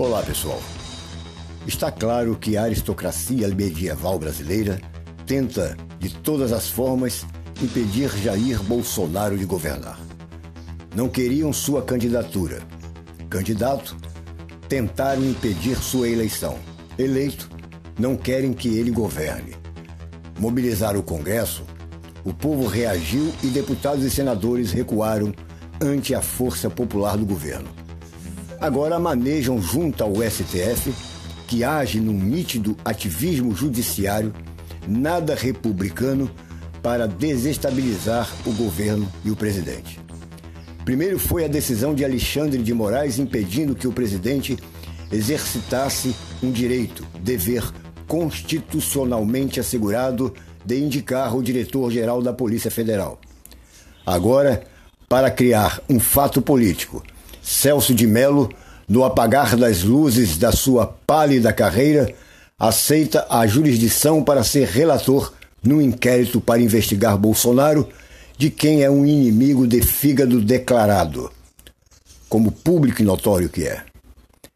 Olá, pessoal. Está claro que a aristocracia medieval brasileira tenta, de todas as formas, impedir Jair Bolsonaro de governar. Não queriam sua candidatura. Candidato, tentaram impedir sua eleição. Eleito, não querem que ele governe. Mobilizaram o Congresso, o povo reagiu e deputados e senadores recuaram ante a força popular do governo agora manejam junto ao STF, que age num nítido ativismo judiciário, nada republicano, para desestabilizar o governo e o presidente. Primeiro foi a decisão de Alexandre de Moraes impedindo que o presidente exercitasse um direito, dever constitucionalmente assegurado de indicar o diretor-geral da Polícia Federal. Agora, para criar um fato político Celso de Melo, no apagar das luzes da sua pálida carreira, aceita a jurisdição para ser relator no inquérito para investigar Bolsonaro, de quem é um inimigo de fígado declarado, como público e notório que é.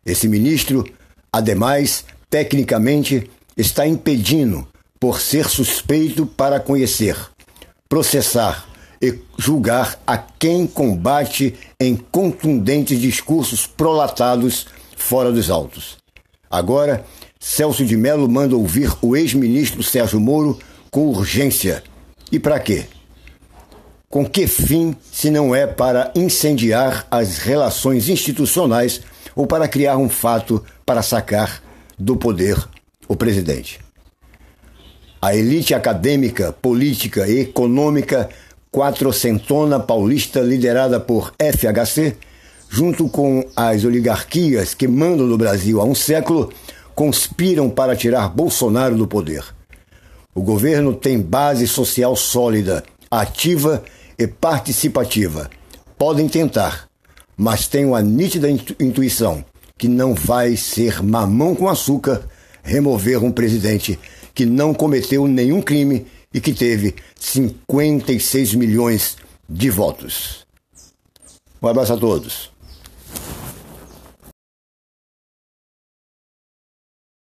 Esse ministro, ademais, tecnicamente, está impedindo, por ser suspeito para conhecer, processar e julgar a quem combate em contundentes discursos prolatados fora dos autos. Agora, Celso de Mello manda ouvir o ex-ministro Sérgio Moro com urgência. E para quê? Com que fim, se não é para incendiar as relações institucionais ou para criar um fato para sacar do poder o presidente? A elite acadêmica, política e econômica quatrocentona paulista liderada por FHC, junto com as oligarquias que mandam no Brasil há um século, conspiram para tirar Bolsonaro do poder. O governo tem base social sólida, ativa e participativa. Podem tentar, mas tenho a nítida intuição que não vai ser mamão com açúcar remover um presidente que não cometeu nenhum crime e que teve 56 milhões de votos. Um abraço a todos.